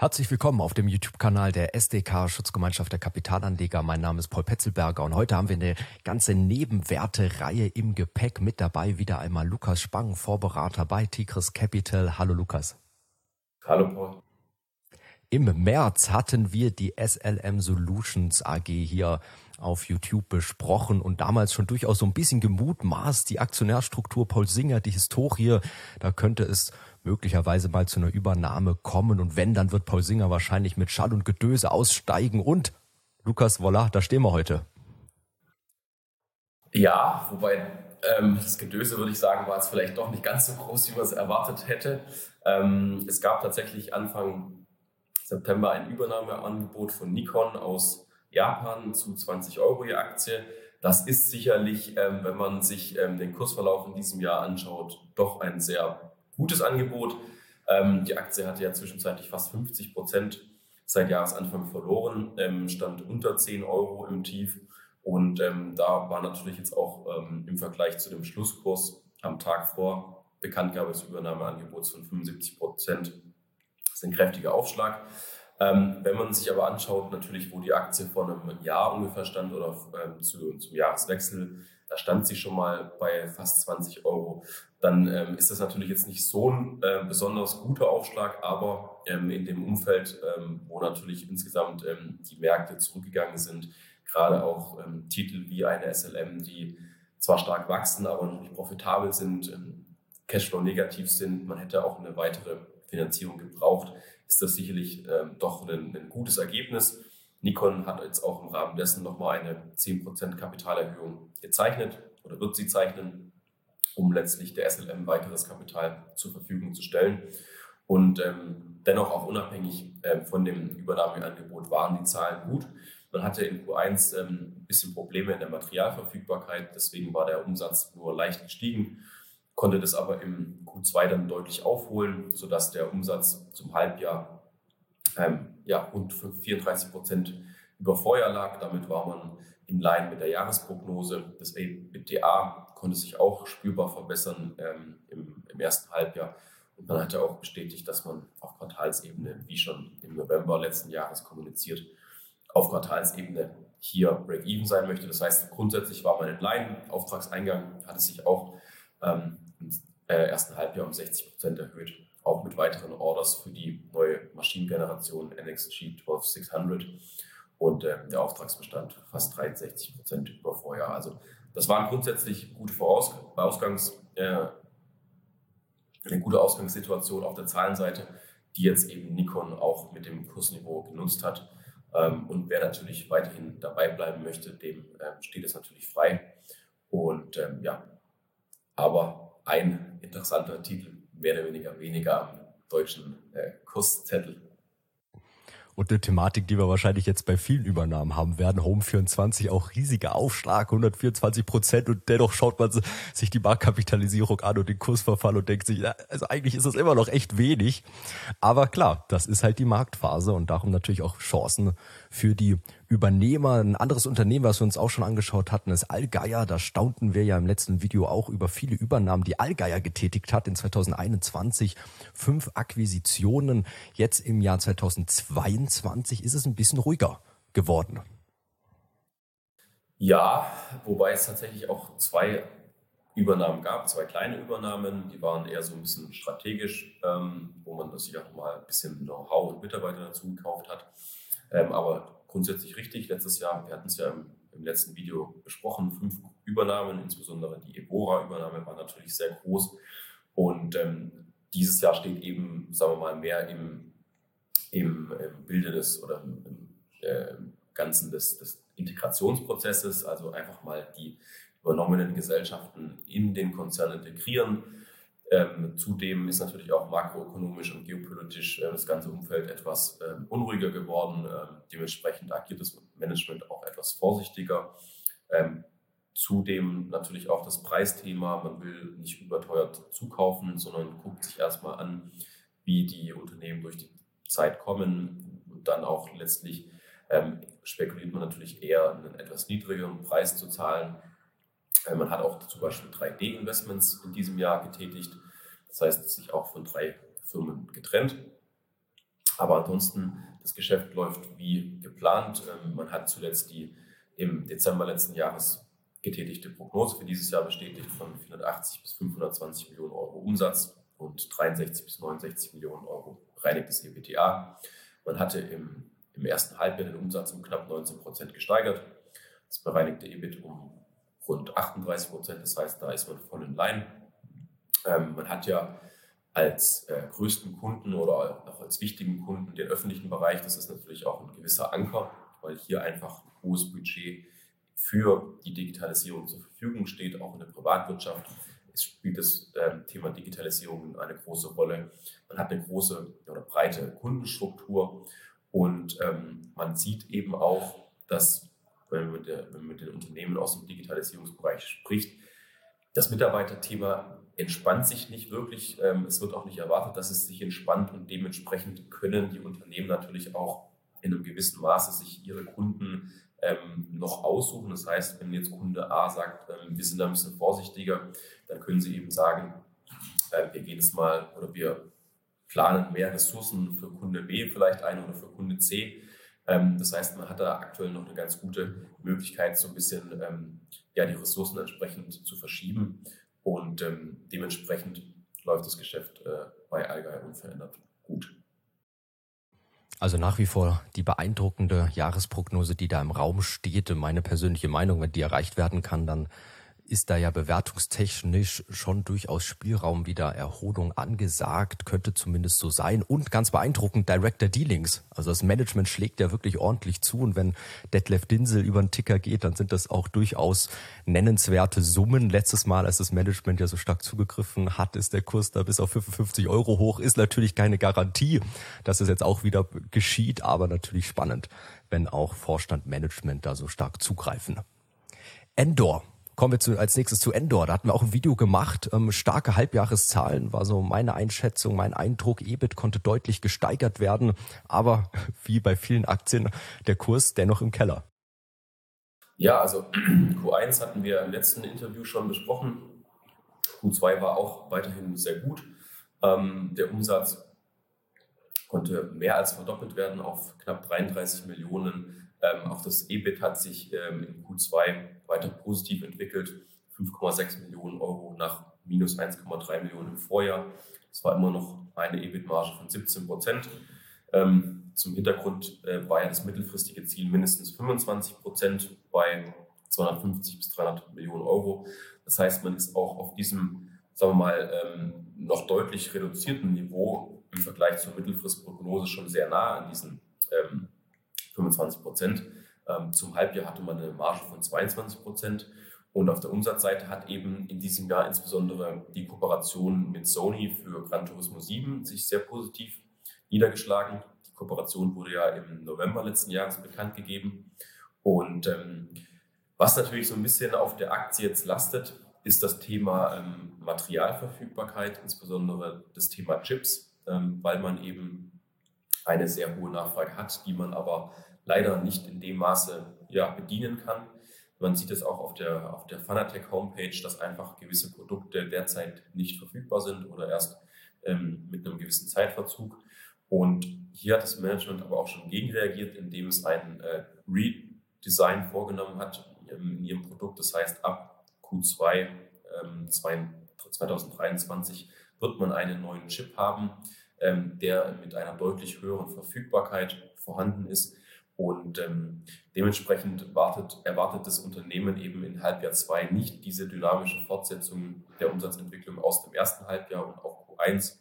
Herzlich willkommen auf dem YouTube-Kanal der SDK Schutzgemeinschaft der Kapitalanleger. Mein Name ist Paul Petzelberger und heute haben wir eine ganze Nebenwerte-Reihe im Gepäck mit dabei. Wieder einmal Lukas Spang, Vorberater bei Tigris Capital. Hallo Lukas. Hallo Paul. Im März hatten wir die SLM Solutions AG hier auf YouTube besprochen und damals schon durchaus so ein bisschen gemutmaßt, die Aktionärstruktur Paul Singer, die Historie, da könnte es möglicherweise mal zu einer Übernahme kommen. Und wenn, dann wird Paul Singer wahrscheinlich mit Schall und Gedöse aussteigen. Und Lukas, voilà, da stehen wir heute. Ja, wobei ähm, das Gedöse, würde ich sagen, war jetzt vielleicht doch nicht ganz so groß, wie man es erwartet hätte. Ähm, es gab tatsächlich Anfang September ein Übernahmeangebot von Nikon aus Japan zu 20 Euro je Aktie. Das ist sicherlich, ähm, wenn man sich ähm, den Kursverlauf in diesem Jahr anschaut, doch ein sehr gutes Angebot. Ähm, die Aktie hatte ja zwischenzeitlich fast 50 Prozent seit Jahresanfang verloren, ähm, stand unter 10 Euro im Tief. Und ähm, da war natürlich jetzt auch ähm, im Vergleich zu dem Schlusskurs am Tag vor Bekanntgabe des Übernahmeangebots von 75 Prozent ist ein kräftiger Aufschlag. Ähm, wenn man sich aber anschaut, natürlich, wo die Aktie vor einem Jahr ungefähr stand oder ähm, zu, zum Jahreswechsel, da stand sie schon mal bei fast 20 Euro. Dann ähm, ist das natürlich jetzt nicht so ein äh, besonders guter Aufschlag, aber ähm, in dem Umfeld, ähm, wo natürlich insgesamt ähm, die Märkte zurückgegangen sind, gerade auch ähm, Titel wie eine SLM, die zwar stark wachsen, aber noch nicht profitabel sind, ähm, Cashflow negativ sind, man hätte auch eine weitere Finanzierung gebraucht, ist das sicherlich doch ein, ein gutes Ergebnis. Nikon hat jetzt auch im Rahmen dessen nochmal eine 10% Kapitalerhöhung gezeichnet oder wird sie zeichnen, um letztlich der SLM weiteres Kapital zur Verfügung zu stellen. Und ähm, dennoch auch unabhängig äh, von dem Übernahmeangebot waren die Zahlen gut. Man hatte in Q1 ähm, ein bisschen Probleme in der Materialverfügbarkeit, deswegen war der Umsatz nur leicht gestiegen, konnte das aber im Q2 dann deutlich aufholen, sodass der Umsatz zum Halbjahr ähm, ja, rund 34 Prozent über Vorjahr lag. Damit war man in Line mit der Jahresprognose. Das EBITDA konnte sich auch spürbar verbessern ähm, im, im, ersten Halbjahr. Und man hatte auch bestätigt, dass man auf Quartalsebene, wie schon im November letzten Jahres kommuniziert, auf Quartalsebene hier Break-Even sein möchte. Das heißt, grundsätzlich war man in Line. Auftragseingang hatte sich auch ähm, im äh, ersten Halbjahr um 60 Prozent erhöht auch mit weiteren Orders für die neue Maschinengeneration NXG 12600 und äh, der Auftragsbestand fast 63 Prozent über Vorjahr. Also das waren grundsätzlich gute Voraus Ausgangs, äh, eine gute Ausgangssituation auf der Zahlenseite, die jetzt eben Nikon auch mit dem Kursniveau genutzt hat. Ähm, und wer natürlich weiterhin dabei bleiben möchte, dem äh, steht es natürlich frei. Und ähm, ja, aber ein interessanter Titel mehr oder weniger weniger am deutschen äh, Kurszettel. Und eine Thematik, die wir wahrscheinlich jetzt bei vielen Übernahmen haben werden. Home 24 auch riesiger Aufschlag, 124 Prozent und dennoch schaut man sich die Marktkapitalisierung an und den Kursverfall und denkt sich, also eigentlich ist das immer noch echt wenig. Aber klar, das ist halt die Marktphase und darum natürlich auch Chancen für die Übernehmer. Ein anderes Unternehmen, was wir uns auch schon angeschaut hatten, ist Allgeier. Da staunten wir ja im letzten Video auch über viele Übernahmen, die Allgeier getätigt hat in 2021. Fünf Akquisitionen. Jetzt im Jahr 2022 ist es ein bisschen ruhiger geworden. Ja, wobei es tatsächlich auch zwei Übernahmen gab, zwei kleine Übernahmen, die waren eher so ein bisschen strategisch, ähm, wo man sich auch mal ein bisschen Know-how und Mitarbeiter dazu gekauft hat. Ähm, aber grundsätzlich richtig. Letztes Jahr, wir hatten es ja im, im, letzten Video besprochen, fünf Übernahmen, insbesondere die Ebora-Übernahme war natürlich sehr groß. Und ähm, dieses Jahr steht eben, sagen wir mal, mehr im, im, im Bilde des oder im, äh, Ganzen des, des Integrationsprozesses, also einfach mal die übernommenen Gesellschaften in den Konzern integrieren ähm, zudem ist natürlich auch makroökonomisch und geopolitisch äh, das ganze Umfeld etwas äh, unruhiger geworden. Ähm, dementsprechend agiert das Management auch etwas vorsichtiger. Ähm, zudem natürlich auch das Preisthema. Man will nicht überteuert zukaufen, sondern guckt sich erstmal an, wie die Unternehmen durch die Zeit kommen und dann auch letztlich ähm, spekuliert man natürlich eher einen etwas niedrigeren Preis zu zahlen man hat auch zum Beispiel 3D-Investments in diesem Jahr getätigt. Das heißt, sich auch von drei Firmen getrennt. Aber ansonsten, das Geschäft läuft wie geplant. Ähm, man hat zuletzt die im Dezember letzten Jahres getätigte Prognose für dieses Jahr bestätigt von 480 bis 520 Millionen Euro Umsatz und 63 bis 69 Millionen Euro bereinigtes EBTA. Man hatte im, im ersten Halbjahr den Umsatz um knapp 19 Prozent gesteigert, das bereinigte EBIT um rund 38 Prozent, das heißt, da ist man voll in Line. Ähm, man hat ja als äh, größten Kunden oder auch als wichtigen Kunden den öffentlichen Bereich. Das ist natürlich auch ein gewisser Anker, weil hier einfach ein hohes Budget für die Digitalisierung zur Verfügung steht, auch in der Privatwirtschaft. Es spielt das äh, Thema Digitalisierung eine große Rolle. Man hat eine große oder breite Kundenstruktur und ähm, man sieht eben auch, dass, wenn man, mit der, wenn man mit den Unternehmen aus dem Digitalisierungsbereich spricht, das Mitarbeiterthema entspannt sich nicht wirklich. Ähm, es wird auch nicht erwartet, dass es sich entspannt und dementsprechend können die Unternehmen natürlich auch in einem gewissen Maße sich ihre Kunden ähm, noch aussuchen. Das heißt, wenn jetzt Kunde A sagt, ähm, wir sind da ein bisschen vorsichtiger, dann können sie eben sagen, wir gehen es mal oder wir planen mehr Ressourcen für Kunde B vielleicht ein oder für Kunde C. Ähm, das heißt, man hat da aktuell noch eine ganz gute Möglichkeit, so ein bisschen ähm, ja, die Ressourcen entsprechend zu verschieben. Und ähm, dementsprechend läuft das Geschäft äh, bei Allgäu unverändert gut. Also nach wie vor die beeindruckende Jahresprognose, die da im Raum steht. Meine persönliche Meinung, wenn die erreicht werden kann, dann ist da ja bewertungstechnisch schon durchaus Spielraum wieder Erholung angesagt, könnte zumindest so sein. Und ganz beeindruckend Director Dealings. Also das Management schlägt ja wirklich ordentlich zu. Und wenn Detlef Dinsel über den Ticker geht, dann sind das auch durchaus nennenswerte Summen. Letztes Mal, als das Management ja so stark zugegriffen hat, ist der Kurs da bis auf 55 Euro hoch. Ist natürlich keine Garantie, dass es jetzt auch wieder geschieht, aber natürlich spannend, wenn auch Vorstand Management da so stark zugreifen. Endor Kommen wir zu, als nächstes zu Endor. Da hatten wir auch ein Video gemacht. Ähm, starke Halbjahreszahlen war so meine Einschätzung, mein Eindruck. EBIT konnte deutlich gesteigert werden, aber wie bei vielen Aktien der Kurs dennoch im Keller. Ja, also Q1 hatten wir im letzten Interview schon besprochen. Q2 war auch weiterhin sehr gut. Ähm, der Umsatz konnte mehr als verdoppelt werden auf knapp 33 Millionen ähm, auch das EBIT hat sich ähm, in Q2 weiter positiv entwickelt. 5,6 Millionen Euro nach minus 1,3 Millionen im Vorjahr. Das war immer noch eine EBIT-Marge von 17 Prozent. Ähm, zum Hintergrund äh, war ja das mittelfristige Ziel mindestens 25 Prozent bei 250 bis 300 Millionen Euro. Das heißt, man ist auch auf diesem, sagen wir mal, ähm, noch deutlich reduzierten Niveau im Vergleich zur Mittelfristprognose schon sehr nah an diesen ähm, 25 Prozent. Ähm, zum Halbjahr hatte man eine Marge von 22 Prozent. Und auf der Umsatzseite hat eben in diesem Jahr insbesondere die Kooperation mit Sony für Gran Turismo 7 sich sehr positiv niedergeschlagen. Die Kooperation wurde ja im November letzten Jahres bekannt gegeben. Und ähm, was natürlich so ein bisschen auf der Aktie jetzt lastet, ist das Thema ähm, Materialverfügbarkeit, insbesondere das Thema Chips, ähm, weil man eben eine sehr hohe Nachfrage hat, die man aber leider nicht in dem Maße ja, bedienen kann. Man sieht es auch auf der, auf der Fanatec Homepage, dass einfach gewisse Produkte derzeit nicht verfügbar sind oder erst ähm, mit einem gewissen Zeitverzug. Und hier hat das Management aber auch schon gegenreagiert, indem es ein äh, Redesign vorgenommen hat in ihrem Produkt. Das heißt, ab Q2 ähm, 2023 wird man einen neuen Chip haben, ähm, der mit einer deutlich höheren Verfügbarkeit vorhanden ist und ähm, dementsprechend wartet, erwartet das Unternehmen eben in Halbjahr 2 nicht diese dynamische Fortsetzung der Umsatzentwicklung aus dem ersten Halbjahr und auch Q1.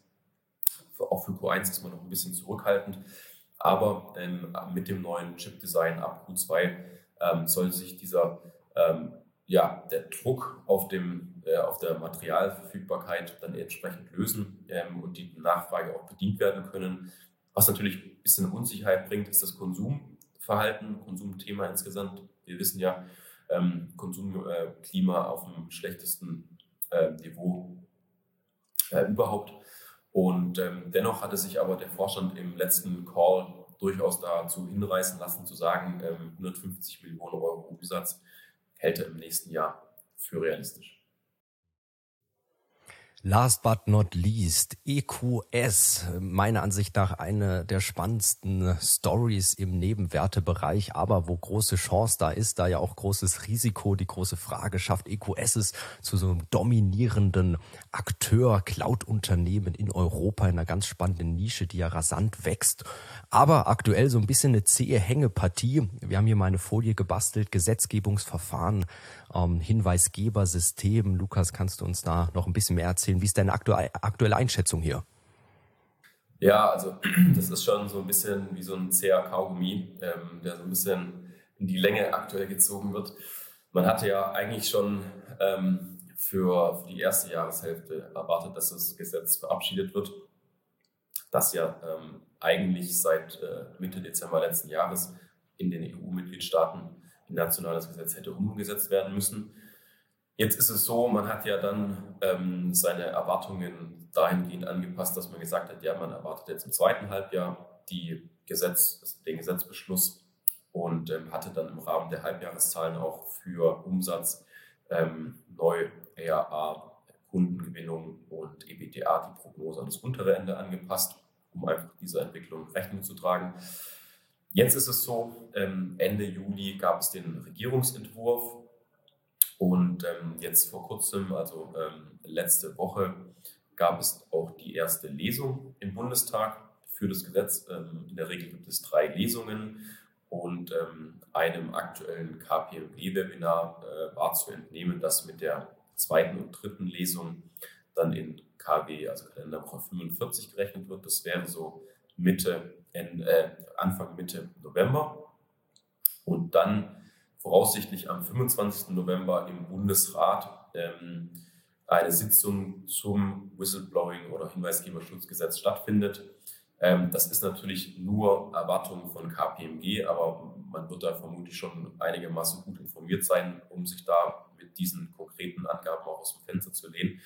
Für, auch für Q1 ist man noch ein bisschen zurückhaltend. Aber ähm, mit dem neuen Chip-Design ab Q2 ähm, soll sich dieser, ähm, ja, der Druck auf, dem, äh, auf der Materialverfügbarkeit dann entsprechend lösen ähm, und die Nachfrage auch bedient werden können. Was natürlich ein bisschen Unsicherheit bringt, ist das Konsum. Verhalten, Konsumthema insgesamt. Wir wissen ja, ähm, Konsumklima auf dem schlechtesten äh, Niveau äh, überhaupt. Und ähm, dennoch hatte sich aber der Vorstand im letzten Call durchaus dazu hinreißen lassen, zu sagen, ähm, 150 Millionen Euro Umsatz hält er im nächsten Jahr für realistisch. Last but not least, EQS, meiner Ansicht nach eine der spannendsten Stories im Nebenwertebereich, aber wo große Chance da ist, da ja auch großes Risiko, die große Frage schafft EQS es zu so einem dominierenden Akteur, Cloud-Unternehmen in Europa in einer ganz spannenden Nische, die ja rasant wächst, aber aktuell so ein bisschen eine zähe Hängepartie. Wir haben hier mal eine Folie gebastelt, Gesetzgebungsverfahren, ähm, Hinweisgebersystem. Lukas, kannst du uns da noch ein bisschen mehr erzählen? Wie ist deine aktuelle Einschätzung hier? Ja, also das ist schon so ein bisschen wie so ein zäher Kaugummi, ähm, der so ein bisschen in die Länge aktuell gezogen wird. Man hatte ja eigentlich schon ähm, für, für, die erste Jahreshälfte erwartet, dass das Gesetz verabschiedet wird, das ja ähm, eigentlich seit äh, Mitte Dezember letzten Jahres in den EU-Mitgliedstaaten in nationales Gesetz hätte umgesetzt werden müssen. Jetzt ist es so, man hat ja dann ähm, seine Erwartungen dahingehend angepasst, dass man gesagt hat, ja, man erwartet jetzt im zweiten Halbjahr die Gesetz, den Gesetzbeschluss und ähm, hatte dann im Rahmen der Halbjahreszahlen auch für Umsatz ähm, neu ERA, Kundengewinnung und EBITDA die Prognose an das untere Ende angepasst, um einfach dieser Entwicklung Rechnung zu tragen. Jetzt ist es so, ähm, Ende Juli gab es den Regierungsentwurf und ähm, jetzt vor kurzem, also ähm, letzte Woche, gab es auch die erste Lesung im Bundestag für das Gesetz. Ähm, in der Regel gibt es drei Lesungen und ähm, einem aktuellen KPMG-Webinar äh, war zu entnehmen, dass mit der zweiten und dritten Lesung dann in KW, also Kalenderwoche 45 gerechnet wird. Das wäre so Mitte, äh, Anfang Mitte November. Und dann voraussichtlich am 25. November im Bundesrat ähm, eine Sitzung zum Whistleblowing oder Hinweisgeberschutzgesetz stattfindet. Ähm, das ist natürlich nur Erwartung von KPMG, aber man wird da vermutlich schon einigermaßen gut informiert sein, um sich da mit diesen konkreten Angaben auch aus dem Fenster zu lehnen.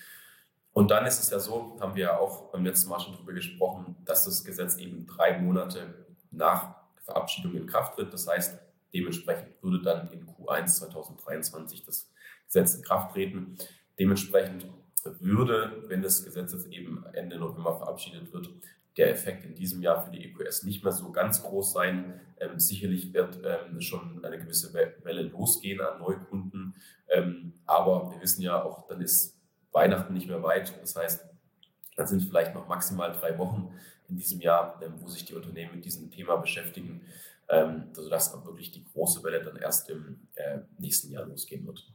Und dann ist es ja so, haben wir ja auch beim letzten Mal schon darüber gesprochen, dass das Gesetz eben drei Monate nach Verabschiedung in Kraft tritt. Das heißt, Dementsprechend würde dann in Q1 2023 das Gesetz in Kraft treten. Dementsprechend würde, wenn das Gesetz jetzt eben Ende November verabschiedet wird, der Effekt in diesem Jahr für die EQS nicht mehr so ganz groß sein. Ähm, sicherlich wird ähm, schon eine gewisse Welle losgehen an Neukunden. Ähm, aber wir wissen ja auch, dann ist Weihnachten nicht mehr weit. Das heißt, dann sind vielleicht noch maximal drei Wochen in diesem Jahr, ähm, wo sich die Unternehmen mit diesem Thema beschäftigen ähm, sodass dann wirklich die große Welle dann erst im äh, nächsten Jahr losgehen wird.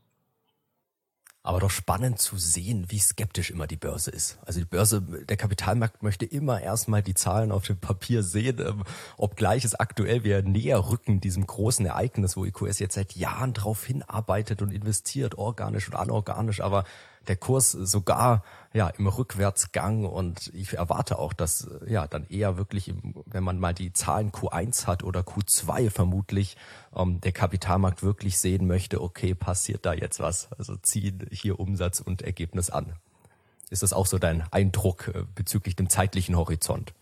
Aber doch spannend zu sehen, wie skeptisch immer die Börse ist. Also die Börse, der Kapitalmarkt möchte immer erstmal die Zahlen auf dem Papier sehen, ähm, obgleich es aktuell wir näher rücken diesem großen Ereignis, wo EQS jetzt seit Jahren drauf hinarbeitet und investiert, organisch und anorganisch, aber der Kurs sogar ja im Rückwärtsgang und ich erwarte auch, dass ja dann eher wirklich, im, wenn man mal die Zahlen Q1 hat oder Q2 vermutlich, ähm, der Kapitalmarkt wirklich sehen möchte, okay, passiert da jetzt was? Also ziehen hier Umsatz und Ergebnis an. Ist das auch so dein Eindruck äh, bezüglich dem zeitlichen Horizont?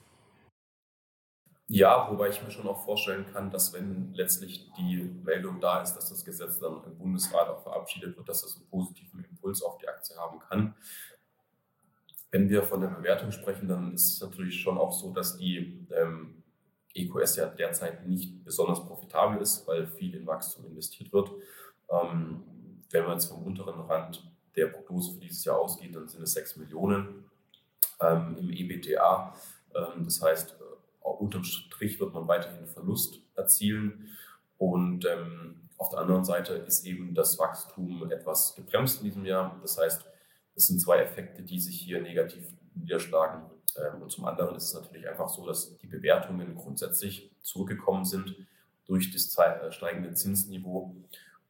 Ja, wobei ich mir schon auch vorstellen kann, dass wenn letztlich die Meldung da ist, dass das Gesetz dann im Bundesrat auch verabschiedet wird, dass das einen positiven Impuls auf die Aktie haben kann. Wenn wir von der Bewertung sprechen, dann ist es natürlich schon auch so, dass die ähm, EQS ja derzeit nicht besonders profitabel ist, weil viel in Wachstum investiert wird. Ähm, wenn man jetzt vom unteren Rand der Prognose für dieses Jahr ausgeht, dann sind es 6 Millionen ähm, im EBTA. Ähm, das heißt, unterm Strich wird man weiterhin Verlust erzielen. Und ähm, auf der anderen Seite ist eben das Wachstum etwas gebremst in diesem Jahr. Das heißt, es sind zwei Effekte, die sich hier negativ niederschlagen. Ähm, und zum anderen ist es natürlich einfach so, dass die Bewertungen grundsätzlich zurückgekommen sind durch das äh, steigende Zinsniveau.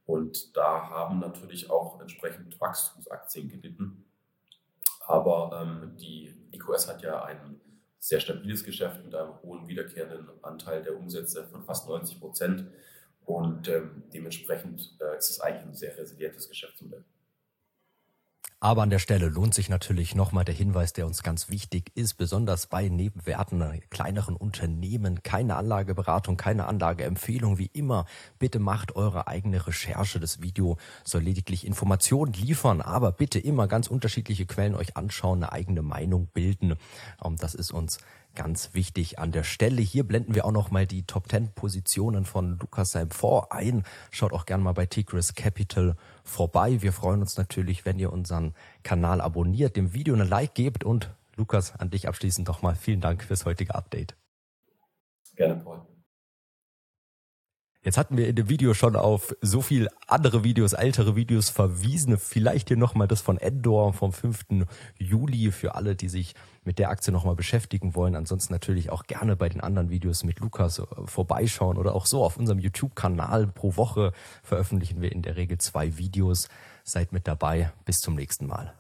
Und da haben natürlich auch entsprechend Wachstumsaktien gelitten. Aber ähm, die EQS hat ja einen sehr stabiles Geschäft mit einem hohen wiederkehrenden Anteil der Umsätze von fast 90 Prozent. Und ähm, dementsprechend äh, ist es eigentlich ein sehr resilientes Geschäftsmodell. Aber an der Stelle lohnt sich natürlich nochmal der Hinweis, der uns ganz wichtig ist, besonders bei Nebenwerten, kleineren Unternehmen, keine Anlageberatung, keine Anlageempfehlung, wie immer. Bitte macht eure eigene Recherche. Das Video soll lediglich Informationen liefern, aber bitte immer ganz unterschiedliche Quellen euch anschauen, eine eigene Meinung bilden. Ähm, das ist uns ganz wichtig an der Stelle. Hier blenden wir auch noch mal die Top 10 Positionen von Lukas Seim vor ein. Schaut auch gerne mal bei Tigris Capital vorbei. Wir freuen uns natürlich, wenn ihr unseren Kanal abonniert, dem Video eine Like gebt und Lukas, an dich abschließend nochmal vielen Dank fürs heutige Update. Gerne, Paul. Jetzt hatten wir in dem Video schon auf so viel andere Videos, ältere Videos verwiesen. Vielleicht hier nochmal das von Endor vom 5. Juli für alle, die sich mit der Aktie nochmal beschäftigen wollen. Ansonsten natürlich auch gerne bei den anderen Videos mit Lukas äh, vorbeischauen oder auch so auf unserem YouTube-Kanal. Pro Woche veröffentlichen wir in der Regel zwei Videos. Seid mit dabei. Bis zum nächsten Mal.